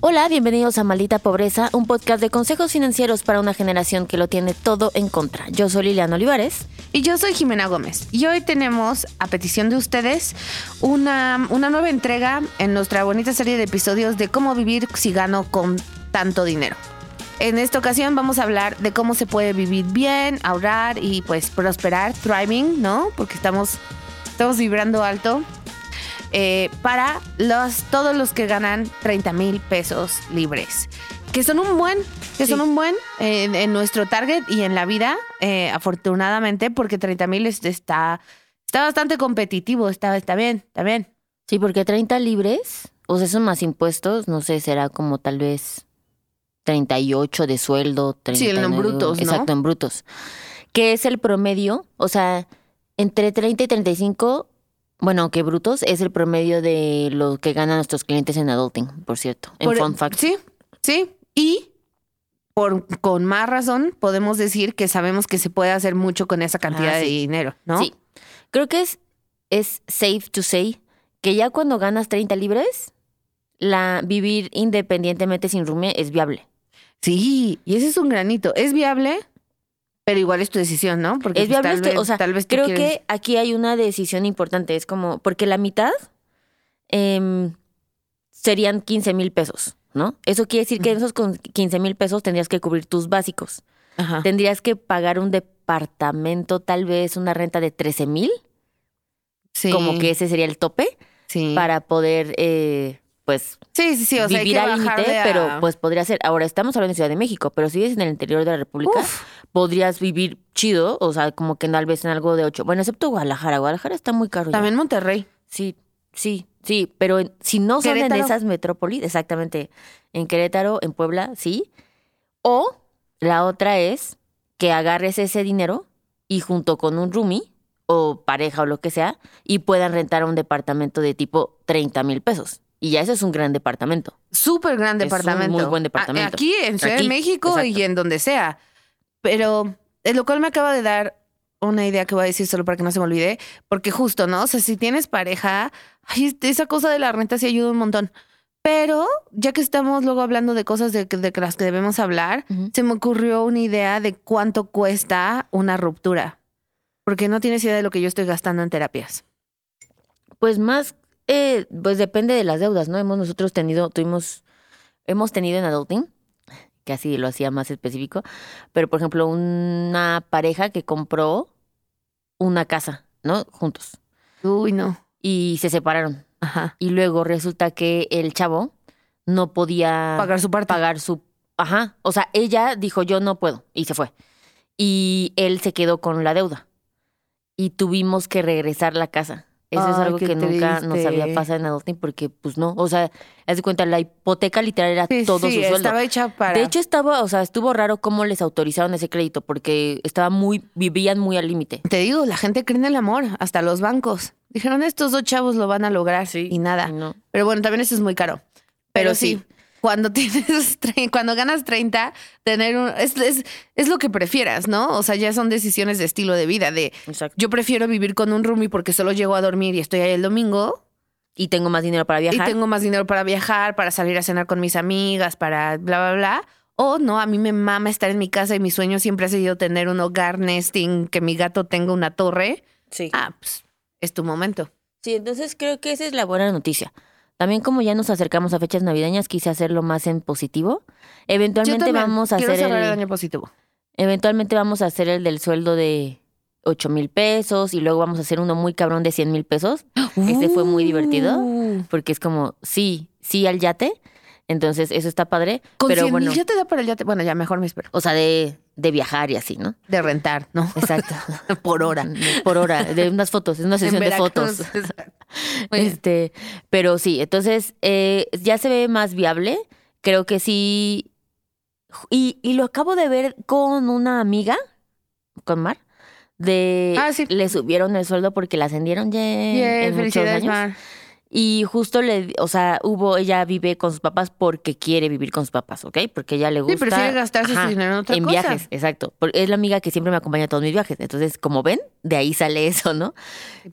Hola, bienvenidos a Maldita Pobreza, un podcast de consejos financieros para una generación que lo tiene todo en contra. Yo soy Liliana Olivares. Y yo soy Jimena Gómez. Y hoy tenemos, a petición de ustedes, una, una nueva entrega en nuestra bonita serie de episodios de cómo vivir si gano con tanto dinero. En esta ocasión vamos a hablar de cómo se puede vivir bien, ahorrar y pues prosperar, thriving, ¿no? Porque estamos, estamos vibrando alto eh, para los, todos los que ganan 30 mil pesos libres. Que son un buen, que son un buen en, nuestro target y en la vida, eh, afortunadamente, porque 30 mil está, está bastante competitivo, está, está bien, está bien. Sí, porque 30 libres, o sea, son más impuestos, no sé, será como tal vez 38 de sueldo. 39, sí, en brutos, ¿no? Exacto, en brutos. Que es el promedio, o sea, entre 30 y 35, bueno, que brutos, es el promedio de lo que ganan nuestros clientes en Adulting, por cierto, en Por- Fun Fact. Sí, sí. Y por, con más razón podemos decir que sabemos que se puede hacer mucho con esa cantidad Ah, de dinero, ¿no? Sí. Creo que es, es safe to say que ya cuando ganas 30 libres, la vivir independientemente sin roomie es viable. Sí, y ese es un granito. Es viable, pero igual es tu decisión, ¿no? Porque es pues, viable, tal vez, o sea, tal vez creo quieres- que aquí hay una decisión importante, es como, porque la mitad em, serían 15 mil pesos, ¿no? Eso quiere decir que esos con 15 mil pesos tendrías que cubrir tus básicos. Ajá. Tendrías que pagar un departamento, tal vez una renta de 13 mil, Sí, como que ese sería el tope, sí. para poder, eh, pues, Sí, sí, sí, o sea, hay vivir que al límite, a- pero pues podría ser. Ahora estamos hablando de Ciudad de México, pero si vives en el interior de la República, Uf. podrías vivir chido, o sea, como que tal vez en algo de ocho. Bueno, excepto Guadalajara. Guadalajara está muy caro. ya. También Monterrey. Sí, sí, sí, pero en- si no son en Querétaro. esas metrópolis, exactamente, en Querétaro, en Puebla, sí. O la otra es que agarres ese dinero y junto con un roomie o pareja o lo que sea, y puedan rentar un departamento de tipo 30 mil pesos. Y ya ese es un gran departamento. Súper gran Es un departamento. muy buen A- departamento. Aquí, en Ciudad de México exacto. y en donde sea. Pero, eh, lo cual me acaba de dar una idea que voy a decir solo para que no se me olvide. Porque justo, ¿no? O sea, si tienes pareja, ay, esa cosa de la renta sí ayuda un montón. Pero, ya que estamos luego hablando de cosas de, que- de las que debemos hablar, se me ocurrió una idea de cuánto cuesta una ruptura. Porque no tienes idea de lo que yo estoy gastando en terapias. Pues más, eh, pues depende de las deudas, ¿no? Hemos nosotros tenido, tuvimos, hemos tenido en adulting, que así lo hacía más específico, pero por ejemplo, una pareja que compró una casa, ¿no? Juntos. Uy, no. Y se separaron. Ajá. Y luego resulta que el chavo no podía Pagar su parte. pagar su... Ajá. O sea, ella dijo, yo no puedo. Y se fue. Y él se quedó con la deuda. Y tuvimos que regresar la casa. Eso es algo que nunca nos había pasado en adulting porque, pues no. O sea, haz de cuenta, la hipoteca literal era Sí, todo sí, su sueldo. estaba hecha para... De hecho, estaba, o sea, estuvo raro cómo les autorizaron ese crédito porque estaba muy, vivían muy al límite. Te digo, la gente cree en el amor, hasta los bancos. Dijeron, estos dos chavos lo van a lograr y nada. Y no. Pero bueno, también eso es muy caro. Pero, Pero sí, sí. Cuando tienes cuando ganas 30, tener un es, es, es lo que prefieras, ¿no? O sea, ya son decisiones de estilo de vida, de Exacto. yo prefiero vivir con un roomie porque solo llego a dormir y estoy ahí el domingo Y tengo más dinero para viajar. y tengo más dinero para viajar, para salir a cenar con mis amigas, para bla, bla, bla. O no, a mí me mama estar en mi casa y mi sueño siempre ha sido tener un hogar nesting, que mi gato tenga una torre. Sí. Ah, pues es tu momento. Sí, entonces creo que esa es la buena noticia. También como ya nos acercamos a fechas navideñas, quise hacerlo más en positivo. Eventualmente vamos a hacer cerrar el... el, año positivo. eventualmente vamos a hacer el del sueldo de 8 mil pesos y luego vamos a hacer uno muy cabrón de 100 mil pesos. Este fue muy divertido Uh. porque es como, sí, sí al yate Entonces, eso está padre. Con pero 100 bueno, ya te da para el yate. Bueno, ya mejor me espero. o sea, de, de viajar y así, ¿no? De rentar, ¿no? Exacto. Por hora. Por hora, de unas fotos, es una sesión de fotos. Este, pero sí, entonces eh, ya se ve más viable. Creo que sí. Y, y lo acabo de ver con una amiga, con Mar, de Ah, sí. le subieron el sueldo porque la ascendieron ya Yay, en muchos años. Mar. Y justo le, o sea, hubo, ella vive con sus papás porque quiere vivir con sus papás, ¿ok? Porque ella le Sí, gusta. prefiere gastarse su dinero en otra en cosa. viajes, exacto. Porque es la amiga que siempre me acompaña a todos mis viajes. Entonces, como ven, de ahí sale eso, ¿no?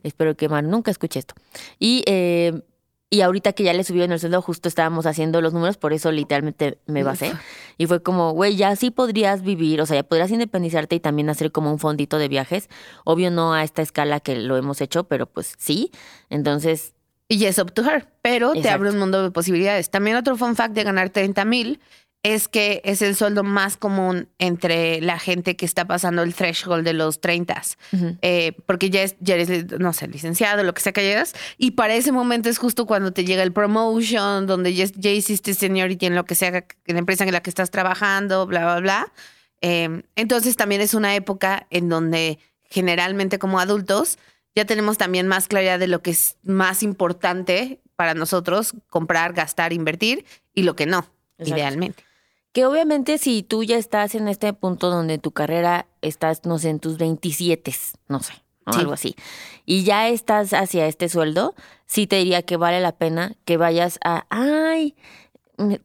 Espero que Mar nunca escuche esto. Y, eh, y ahorita que ya le subió en el sueldo, justo estábamos haciendo los números, por eso literalmente me basé. Y fue como, güey, ya sí podrías vivir, o sea, ya podrías independizarte y también hacer como un fondito de viajes. Obvio no a esta escala que lo hemos hecho, pero pues sí. Entonces, yes, up to her. Pero te Exacto. abre un mundo de posibilidades. También otro fun fact de ganar 30 mil es que es el sueldo más común entre la gente que está pasando el threshold de los 30. Ujú. Eh, porque ya, es, ya eres, no sé, licenciado, lo que sea que llegas. Y para ese momento es justo cuando te llega el promotion, donde ya, ya hiciste seniority en lo que sea, en la empresa en la que estás trabajando, bla, bla, bla. Eh, entonces también es una época en donde generalmente como adultos ya tenemos también más claridad de lo que es más importante para nosotros comprar, gastar, invertir y lo que no, Exacto. idealmente. Que obviamente si tú ya estás en este punto donde tu carrera estás, no sé, en tus 27, no sé, algo así, y ya estás hacia este sueldo, sí te diría que vale la pena que vayas a, ay,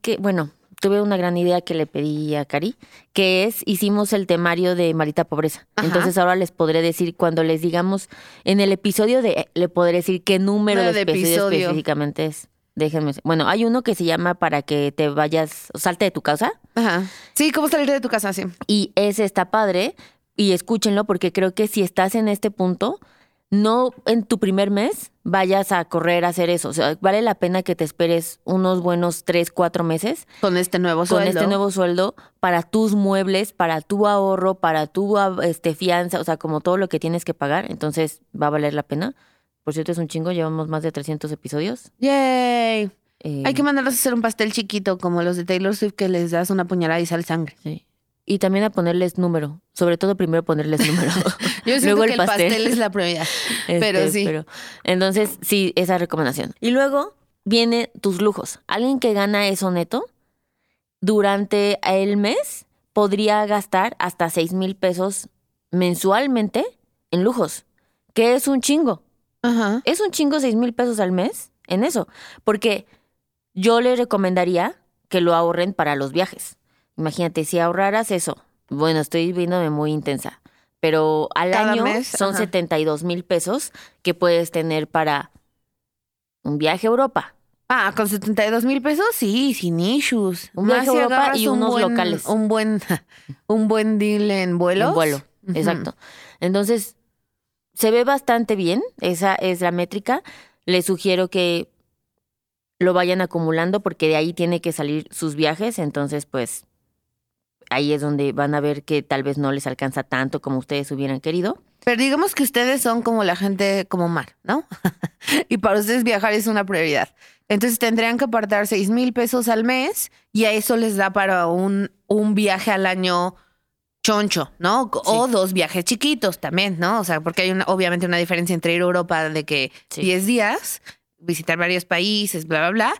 que bueno, tuve una gran idea que le pedí a Cari, que es, hicimos el temario de Marita Pobreza. Ajá. Entonces ahora les podré decir, cuando les digamos, en el episodio de, le podré decir qué número de, episodio episodio. específicamente es. Déjenme. Bueno, hay uno que se llama para que te vayas, salte de tu causa. Ajá. Sí, ¿cómo salir de tu casa? Sí. Y ese está padre. Y escúchenlo porque creo que si estás en este punto, no en tu primer mes vayas a correr a hacer eso. O sea, vale la pena que te esperes unos buenos tres, cuatro meses Con este nuevo con sueldo. este nuevo sueldo para tus muebles, para tu ahorro, para tu ah, este, fianza, o sea, como todo lo que tienes que pagar. Entonces va a valer la pena. Por cierto, es un chingo, llevamos más de 300 episodios. Yay. Eh, Hay que mandarlos a hacer un pastel chiquito como los de Taylor Swift que les das una puñalada y sale sangre. sí. Y también a ponerles número. Sobre todo primero ponerles número. Yo siento Luego que el pastel. es la prioridad. pero Este, sí. pero- entonces, sí, esa recomendación. Y luego vienen tus lujos. Alguien que gana eso neto, durante el mes podría gastar hasta 6 mil pesos mensualmente en lujos, que es un chingo. Ajá. Es un chingo 6 mil pesos al mes en eso, porque yo le recomendaría que lo ahorren para los viajes. Imagínate, si ahorraras eso, bueno, estoy viéndome muy intensa, pero al Cada año mes, son ajá. 72 mil pesos que puedes tener para un viaje a Europa. Ah, con 72 mil pesos, sí, sin issues. Un viaje a Europa y un unos buen- locales. Un buen, un buen deal en vuelos. En vuelo, exacto. Entonces, se ve bastante bien, esa es la métrica. Les sugiero que lo vayan acumulando porque de ahí tiene que salir sus viajes, entonces pues ahí es donde van a ver que tal vez no les alcanza tanto como ustedes hubieran querido. Pero digamos que ustedes son como la gente como Mar, ¿no? y para ustedes viajar es una prioridad. Entonces tendrían que apartar 6 mil pesos al mes y a eso les da para un, un viaje al año choncho, ¿no? O dos viajes chiquitos también, ¿no? O sea, porque hay una, obviamente una diferencia entre ir a Europa de que Sí. 10 días, visitar varios países, bla, bla, bla,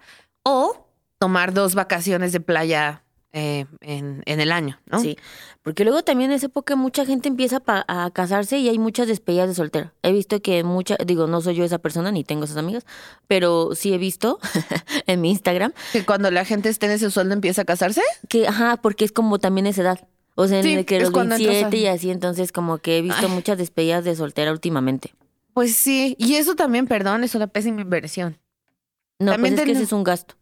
o tomar dos vacaciones de playa eh, en, en el año, ¿no? Sí, porque luego también en esa época mucha gente empieza pa- a casarse y hay muchas despedidas de soltero. He visto que mucha, digo, no soy yo esa persona ni tengo esas amigas, pero sí he visto en mi Instagram Que cuando la gente esté en ese sueldo empieza a casarse. que, ajá, porque es como también esa edad. O sea, en Sí, el que es los cuando entras 27 a- y así, entonces como que he visto Ay. muchas despedidas de soltera últimamente. Pues sí, y eso también, perdón, es una pésima inversión. No, También pues es que ese es un gasto.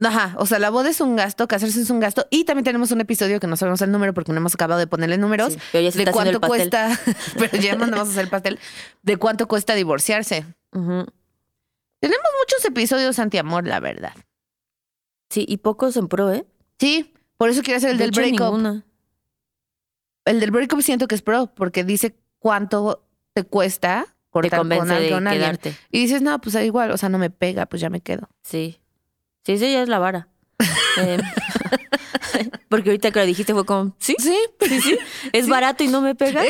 Ajá, o sea, la boda es un gasto, casarse es un gasto, y también tenemos un episodio que no sabemos el número porque no hemos acabado de ponerle números, Sí, pero ya se de está cuánto el pastel. cuesta, pero ya mandamos a hacer el pastel, de cuánto cuesta divorciarse. Ujú. Tenemos muchos episodios anti-amor, la verdad. Sí, y pocos en pro, ¿eh? Sí, por eso quiero hacer el De del breakup. El del breakup siento que es pro, porque dice cuánto te cuesta Te cortar con, convence al- de con alguien. Y dices, no, pues da igual, o sea, no me pega, pues ya me quedo. Sí. Sí, esa ya es la vara. Eh, porque ahorita que lo dijiste fue como, sí, Sí, sí, sí, es barato y no me pega.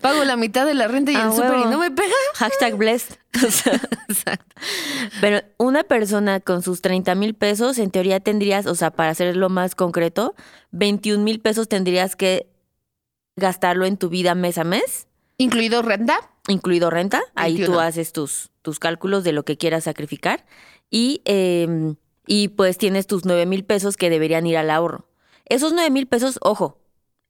pago la mitad de la renta y Ah, el súper y no me pega. Hashtag blessed. O sea, Pero una persona con sus 30 mil pesos, en teoría tendrías, o sea, para hacerlo más concreto, 21 mil pesos tendrías que gastarlo en tu vida mes a mes, Incluido renta. incluido renta. Ahí tú 21. haces tus, tus cálculos de lo que quieras sacrificar. Y, eh, y pues tienes tus 9 mil pesos que deberían ir al ahorro. Esos 9 mil pesos, ojo,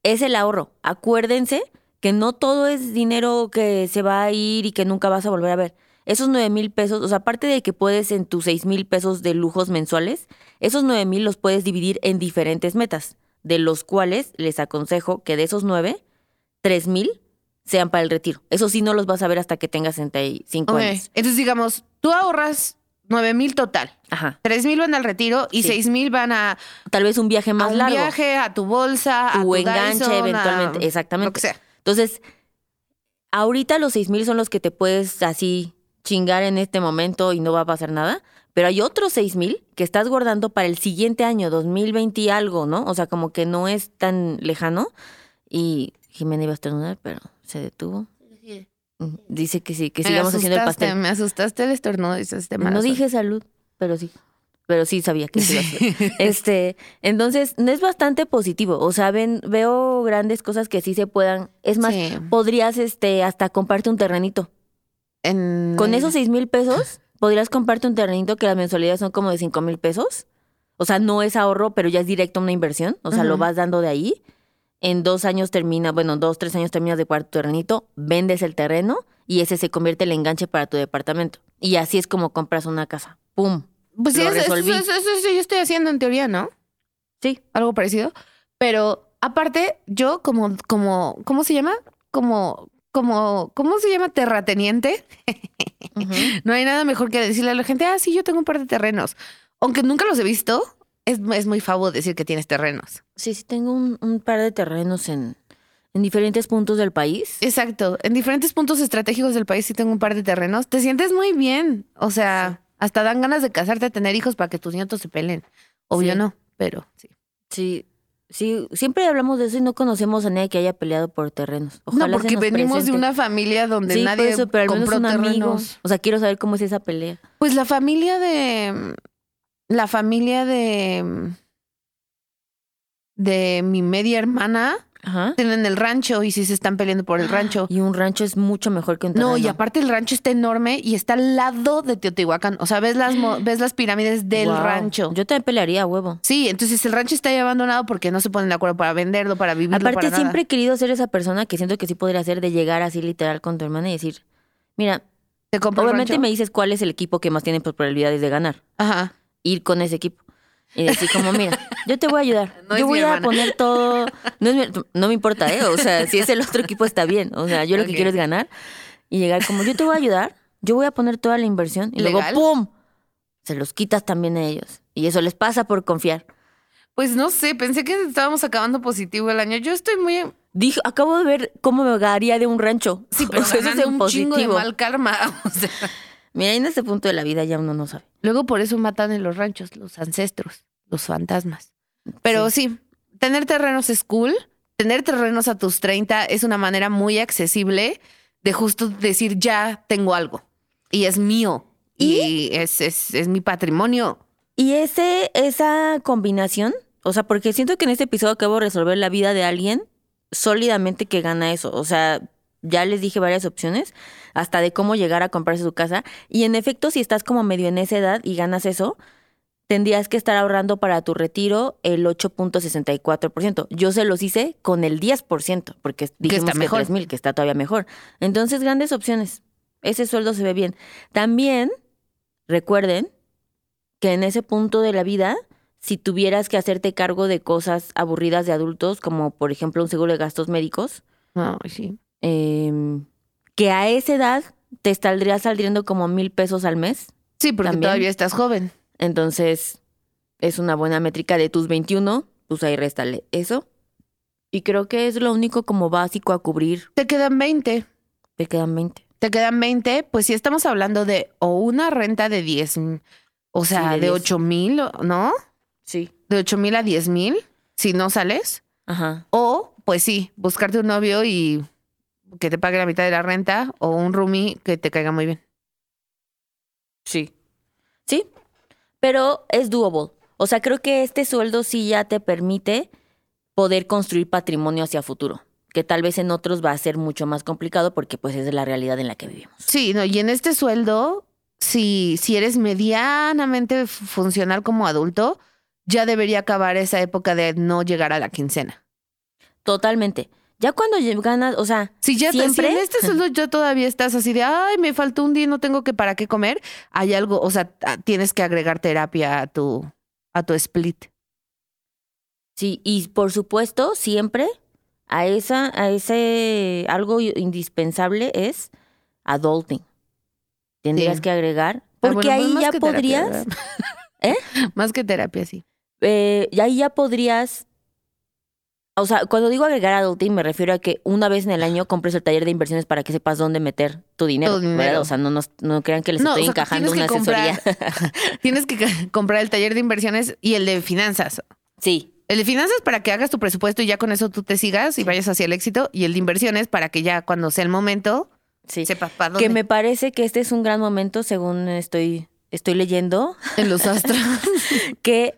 es el ahorro. Acuérdense que no todo es dinero que se va a ir y que nunca vas a volver a ver. Esos 9 mil pesos, o sea, aparte de que puedes en tus 6 mil pesos de lujos mensuales, esos 9 mil los puedes dividir en diferentes metas, de los cuales les aconsejo que de esos 9, 3 mil sean para el retiro. Eso sí no los vas a ver hasta que tengas 65 Ok. años. Entonces, digamos, tú ahorras 9 mil total. Ajá. 3 mil van al retiro y Sí. 6 mil van a, Tal vez un viaje a más un largo. viaje, a tu bolsa, a tu tu enganche Dyson, a eventualmente. Exactamente. Lo que sea. Entonces, ahorita los seis mil son los que te puedes así chingar en este momento y no va a pasar nada. Pero hay otros seis mil que estás guardando para el siguiente año, 2020 y algo, ¿no? O sea, como que no es tan lejano. Y Jimena iba a estornudar, pero se detuvo. Dice que sí, que sigamos haciendo el pastel. Me asustaste el estornudo. Dices, este No dije salud, pero sí. Pero sí sabía que sí. iba a ser. Este, entonces, no es bastante positivo. O sea, ven, veo grandes cosas que sí se puedan. Es más, Sí. podrías este, hasta comprarte un terrenito. En- Con esos seis mil pesos, podrías comprarte un terrenito que las mensualidades son como de cinco mil pesos. O sea, no es ahorro, pero ya es directo una inversión. O sea, lo vas dando de ahí. En dos años termina, bueno, dos, tres años terminas de tu terrenito, vendes el terreno y ese se convierte en el enganche para tu departamento. Y así es como compras una casa. ¡Pum! Pues sí, lo eso, eso, eso- eso- eso yo estoy haciendo en teoría, ¿no? Sí. Algo parecido. Pero aparte, yo como, como, ¿cómo se llama? Como, como, ¿cómo se llama? Terrateniente. No hay nada mejor que decirle a la gente, ah, sí, yo tengo un par de terrenos. Aunque nunca los he visto, es, es muy favo decir que tienes terrenos. Sí, sí, tengo un, un par de terrenos en, en diferentes puntos del país. Exacto. En diferentes puntos estratégicos del país sí tengo un par de terrenos. Te sientes muy bien. O sea, hasta dan ganas de casarte, tener hijos para que tus nietos se peleen. Obvio Sí. no, pero sí. Sí, sí, siempre hablamos de eso y no conocemos a nadie que haya peleado por terrenos. Ojalá no, porque venimos de una familia donde sí, por nadie eso, pero al menos compró un amigo. O sea, quiero saber cómo es esa pelea. Pues la familia de. La familia de. De mi media hermana Ajá. tienen el rancho y sí se están peleando por el rancho. Y un rancho es mucho mejor que un terreno. No, y aparte el rancho está enorme y está al lado de Teotihuacán. O sea, ves las, ves las pirámides del rancho. Yo también pelearía, huevo. Sí, entonces el rancho está ahí abandonado porque no se ponen de acuerdo para venderlo, para vivirlo, Aparte, para nada. siempre he querido ser esa persona que siento que sí podría ser de llegar así literal con tu hermana y decir, mira, ¿Te compro el obviamente me dices cuál es el equipo que más tiene probabilidades de ganar. Ajá. Ir con ese equipo. Y decir como, mira, yo te voy a ayudar. No yo voy a poner todo. No, es mi- no me importa, ¿eh? O sea, si es el otro equipo está bien. O sea, yo lo que quiero es ganar. Y llegar como, yo te voy a ayudar. Yo voy a poner toda la inversión. Y ¿Legal? luego, ¡pum! Se los quitas también a ellos. Y eso les pasa por confiar. Pues no sé, pensé que estábamos acabando positivo el año. Yo estoy muy... Dijo, acabo de ver cómo me hogaría de un rancho. Sí, pero O sea, eso es un chingo de positivo. mal karma. O sea, Mira, en este punto de la vida ya uno no sabe. luego por eso matan en los ranchos los ancestros, los fantasmas. Pero sí, tener terrenos es cool. Tener terrenos a tus 30 es una manera muy accesible de justo decir, ya tengo algo. Y es mío. Y, es, es, es mi patrimonio. Y ese, esa combinación, o sea, porque siento que en este episodio acabo de resolver la vida de alguien sólidamente que gana eso. O sea, ya les dije varias opciones, hasta de cómo llegar a comprarse su casa. Y en efecto, si estás como medio en esa edad y ganas eso, tendrías que estar ahorrando para tu retiro el 8.64%. Yo se los hice con el 10%, porque dijimos está que, mejor. 3,000, que está todavía mejor. Entonces, grandes opciones. Ese sueldo se ve bien. También, recuerden que en ese punto de la vida, si tuvieras que hacerte cargo de cosas aburridas de adultos, como por ejemplo un seguro de gastos médicos, Ay, sí. em, que a esa edad te saldría saliendo como mil pesos al mes. Sí, porque También. todavía estás joven. Entonces, es una buena métrica de tus 21, pues ahí réstale eso. Y creo que es lo único como básico a cubrir. Te quedan 20. Te quedan 20. Te quedan 20, pues si estamos hablando de o una renta de 10, O sea, de de 10. 8 mil, ¿no? Sí. De 8 mil a 10 mil, si no sales. Ajá. O, pues sí, buscarte un novio y que te pague la mitad de la renta o un roomie que te caiga muy bien. Sí. Sí. Pero es doable. O sea, creo que este sueldo sí ya te permite poder construir patrimonio hacia futuro. Que tal vez en otros va a ser mucho más complicado porque pues es la realidad en la que vivimos. Sí, no, y en este sueldo, si, si eres medianamente funcional como adulto, ya debería acabar esa época de no llegar a la quincena. Totalmente. Ya cuando ganas, o sea, Si ya te- si siempre en este sueldo ya todavía estás así de, ay, me faltó un día y no tengo que para qué comer, hay algo, o sea, ta- tienes que agregar terapia a tu, a tu split. Sí, y por supuesto, siempre a esa, a ese algo indispensable es adulting. Tendrías Sí. que agregar, Ah, porque bueno, pues ahí más ya terapia, podrías. ¿eh? Más que terapia, sí. eh, y ahí ya podrías, o sea, cuando digo agregar adulting me refiero a que una vez en el año compres el taller de inversiones para que sepas dónde meter tu dinero, Tu dinero. ¿verdad? O sea, no, nos- no crean que les No, estoy o sea, que encajando una que asesoría. Tienes que comprar el taller de inversiones y el de finanzas. sí, El de finanzas para que hagas tu presupuesto y ya con eso tú te sigas y vayas hacia el éxito. Y el de inversiones para que ya cuando sea el momento sí. sepas para dónde. Que me parece que este es un gran momento, según estoy, estoy leyendo. En los astros. que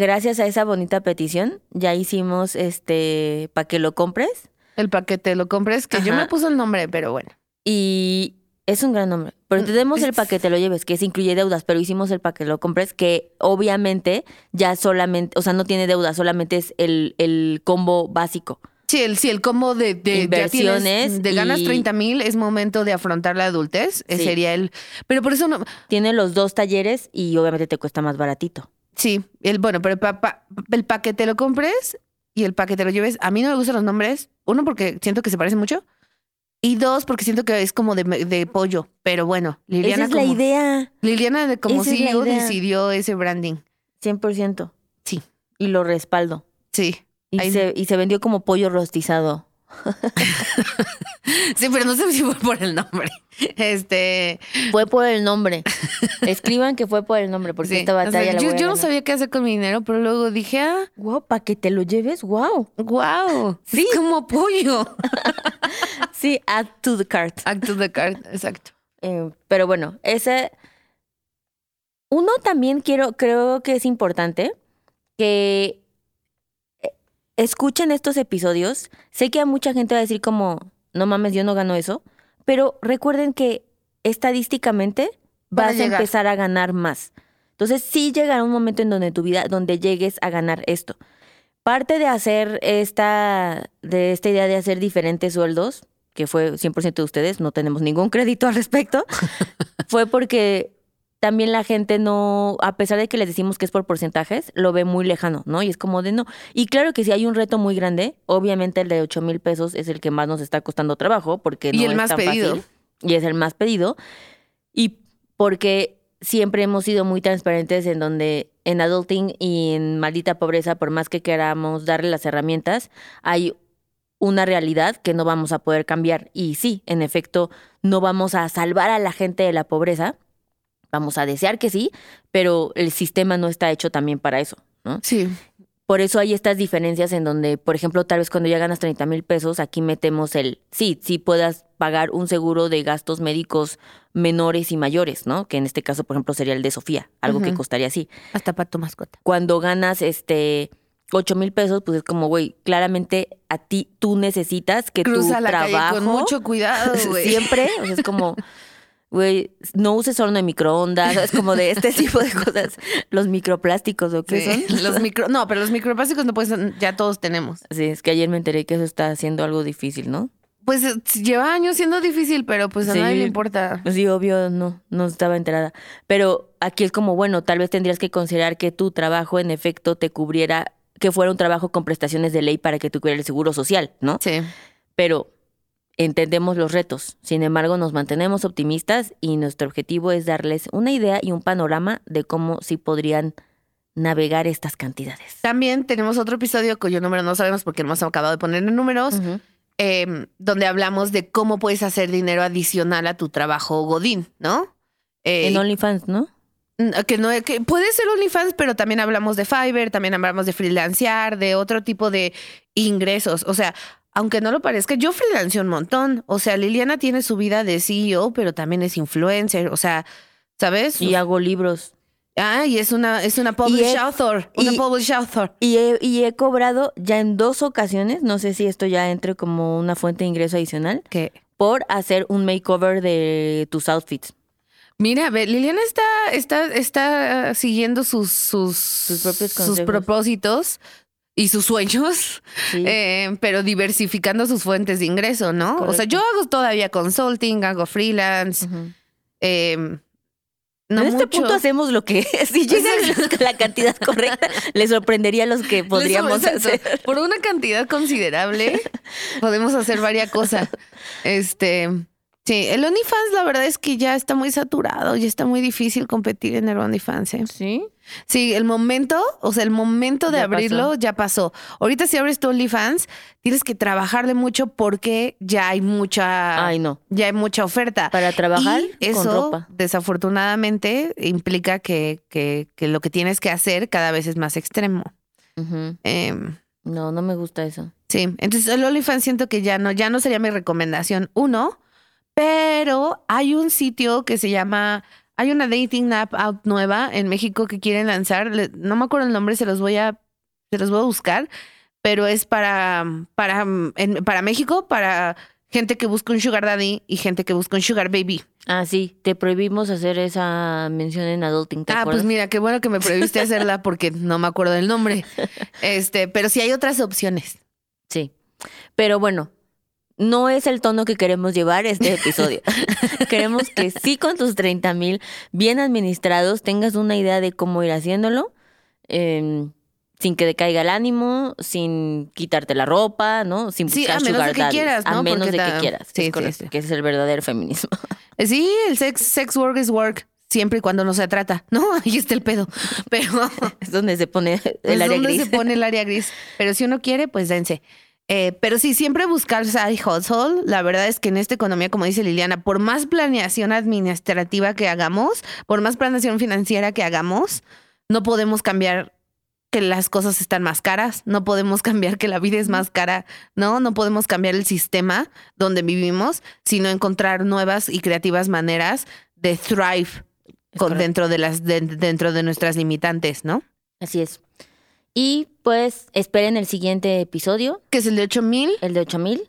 gracias a esa bonita petición ya hicimos este para que lo compres el paquete lo compres, que yo me puse el nombre, pero bueno. y es un gran nombre. Pero tenemos el es- para que te lo lleves, que se incluye deudas, pero hicimos el que lo compres, que obviamente ya solamente, o sea, no tiene deuda, solamente es el, el combo básico. Sí, el, sí, el combo de, de tienes- Inversiones de ganas y- 30 mil, es momento de afrontar la adultez. eh, Sí. Sería el. Pero por eso no. Tiene los dos talleres y obviamente te cuesta más baratito. Sí, el bueno, pero pa- pa- el paquete lo compres y el paquete lo lleves. A mí no me gustan los nombres. Uno, porque siento que se parecen mucho. Y dos, porque siento que es como de, de pollo. Pero bueno, Liliana, Esa es la idea, Liliana de como es la CEO idea. decidió ese branding. 100%. Sí. Y lo respaldo. Sí. Y, Ahí- se, y se vendió como pollo rostizado. Sí, pero no sé si fue por el nombre. Este. Fue por el nombre. Escriban que fue por el nombre, porque sí. esta O sea, batalla la yo voy a yo no sabía qué hacer con mi dinero, pero luego dije, ah, Wow, para que te lo lleves, wow. wow. Sí. como pollo. Sí, add to the cart. Act to the card, exacto. Eh, pero bueno, ese. Uno también quiero, creo que es importante que escuchen estos episodios. Sé que a mucha gente va a decir como, no mames, yo no gano eso. Pero recuerden que estadísticamente a vas a, empezar a ganar más. Entonces sí llegará un momento en donde tu vida, donde llegues a ganar esto. Parte de hacer esta, de esta idea de hacer diferentes sueldos, que fue 100% de ustedes, no tenemos ningún crédito al respecto, fue porque también la gente no, a pesar de que les decimos que es por porcentajes, lo ve muy lejano, ¿no? Y es como de no. Y claro que si hay un reto muy grande, obviamente el de 8 mil pesos es el que más nos está costando trabajo, porque Y no el es más tan pedido. fácil, y es el más pedido. Y porque siempre hemos sido muy transparentes en donde en adulting y en maldita pobreza, por más que queramos darle las herramientas, hay una realidad que no vamos a poder cambiar. Y sí, en efecto, no vamos a salvar a la gente de la pobreza. Vamos a desear que sí, pero el sistema no está hecho también para eso, ¿no? Sí. Por eso hay estas diferencias en donde, por ejemplo, tal vez cuando ya ganas 30 mil pesos, aquí metemos el, sí, sí puedas pagar un seguro de gastos médicos menores y mayores, ¿no? Que en este caso, por ejemplo, sería el de Sofía, algo que costaría así. Hasta para tu mascota. Cuando ganas este 8 mil pesos, pues es como, güey, claramente a ti tú necesitas que Cruza tu la trabajo calle con mucho cuidado, güey. siempre, o sea, es como, güey, no uses horno de microondas, es como de este tipo de cosas, los microplásticos o qué Sí, son. Los micro, no, pero los microplásticos no pueden, ya todos tenemos. Sí, es que ayer me enteré que eso está haciendo algo difícil, ¿no? Pues eh, lleva años siendo difícil, pero pues a Sí. nadie le importa. Sí, obvio, no, no estaba enterada. Pero aquí es como, bueno, tal vez tendrías que considerar que tu trabajo en efecto te cubriera, que fuera un trabajo con prestaciones de ley para que te cubriera el seguro social, ¿no? Sí. Pero entendemos los retos. Sin embargo, nos mantenemos optimistas y nuestro objetivo es darles una idea y un panorama de cómo sí podrían navegar estas cantidades. También tenemos otro episodio cuyo número no sabemos porque no hemos acabado de poner en números, eh, donde hablamos de cómo puedes hacer dinero adicional a tu trabajo Godín, ¿no? Eh, En OnlyFans, ¿no? Que no que puede ser OnlyFans, pero también hablamos de Fiverr, también hablamos de freelancear, de otro tipo de ingresos. O sea, aunque no lo parezca, yo freelanceo un montón. O sea, Liliana tiene su vida de CEO, pero también es influencer. O sea, ¿sabes? Y hago libros. Ah, y es una, es una published he- author. Una y- published author. Y he, y he cobrado ya en dos ocasiones, no sé si esto ya entre como una fuente de ingreso adicional, Que por hacer un makeover de tus outfits. Mira, Liliana está, está, está siguiendo sus, sus, propios sus propósitos y sus sueños, Sí. eh, pero diversificando sus fuentes de ingreso, ¿no? O sea, yo hago todavía consulting, hago freelance. Eh, no en este mucho. punto hacemos lo que si llega la cantidad correcta, le sorprendería a los que podríamos hacer. Por una cantidad considerable, podemos hacer varias cosas. Este, sí, el OnlyFans, la verdad es que ya está muy saturado, ya está muy difícil competir en el OnlyFans. ¿eh? Sí. Sí, el momento, o sea, el momento de Ya abrirlo pasó. ya pasó. Ahorita si abres tu OnlyFans, tienes que trabajarle mucho porque ya hay mucha, Ay, no. ya hay mucha oferta. Para trabajar Y con eso, ropa. desafortunadamente, implica que, que, que lo que tienes que hacer cada vez es más extremo. Em, No, no me gusta eso. Sí, entonces el OnlyFans siento que ya no, ya no sería mi recomendación uno, pero hay un sitio que se llama, hay una dating app out nueva en México que quieren lanzar, no me acuerdo el nombre, se los voy a, se los voy a buscar, pero es para, para, en- para México, para gente que busca un sugar daddy y gente que busca un sugar baby. Ah, sí, te prohibimos hacer esa mención en adulting, ¿te Ah, acuerdas? pues mira, qué bueno que me prohibiste hacerla porque no me acuerdo del nombre. Este, pero sí hay otras opciones. Sí. Pero bueno, no es el tono que queremos llevar este episodio. queremos que sí con tus 30 mil bien administrados tengas una idea de cómo ir haciéndolo. em, sin que decaiga el ánimo, sin quitarte la ropa, ¿no? Sin Sí, buscar a menos de que quieras, A ¿no? menos Porque de que quieras. sí, sí, es sí. que ese es el verdadero feminismo. Eh, Sí, el sex, sex work is work, siempre y cuando no se trata. No, ahí está el pedo. Pero es donde se pone el es área donde gris. se pone el área gris. Pero si uno quiere, pues dense. Eh, pero sí, siempre buscar side hustle. La verdad es que en esta economía, como dice Liliana, por más planeación administrativa que hagamos, por más planeación financiera que hagamos, no podemos cambiar que las cosas están más caras, no podemos cambiar que la vida es más cara, ¿no? No podemos cambiar el sistema donde vivimos, sino encontrar nuevas y creativas maneras de thrive con, dentro, de las, de- dentro de nuestras limitantes, ¿no? Así es. Y pues esperen el siguiente episodio, Que es el de 8000. el de 8000.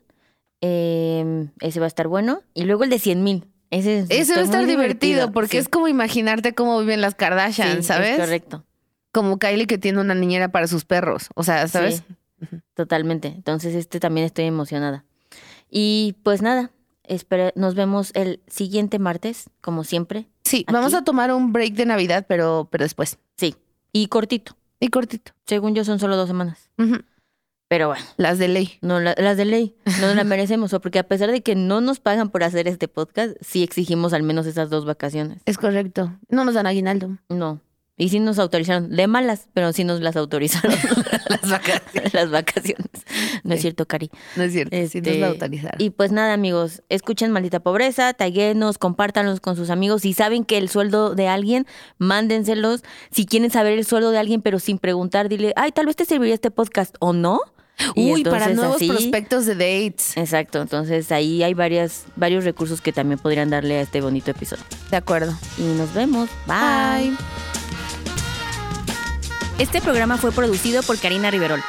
Eh, ese va a estar bueno. Y luego el de 100 mil. Ese, es- Ese va a estar divertido porque sí. es como imaginarte cómo viven las Kardashian, Sí, ¿sabes? Es correcto. Como Kylie que tiene una niñera para sus perros. O sea, ¿sabes? Sí, totalmente. Entonces, este también estoy emocionada. Y pues nada, espera, nos vemos el siguiente martes, como siempre. Sí, Aquí. vamos a tomar un break de Navidad, pero, pero después. Sí. Y cortito. Y cortito. Según yo, son solo dos semanas. Pero bueno, Las de ley. no, la- las de ley, no las merecemos. o Porque a pesar de que no nos pagan por hacer este podcast, sí exigimos al menos esas dos vacaciones. Es correcto. No nos dan aguinaldo. No. Y sí nos autorizaron, de malas, pero sí nos las autorizaron Las vacaciones. las vacaciones. No es cierto, Cari. No es cierto. Sí nos Este, la autorizaron. Y pues nada, amigos, escuchen Maldita Pobreza, taguenos, compártanlos con sus amigos. Si saben que el sueldo de alguien, mándenselos. Si quieren saber el sueldo de alguien, pero sin preguntar, dile, ay, tal vez te serviría este podcast o no. Y Uy, para nuevos así- prospectos de dates. Exacto, entonces ahí hay varias, varios recursos que también podrían darle a este bonito episodio. De acuerdo. Y nos vemos. Bye. Este programa fue producido por Karina Riverol.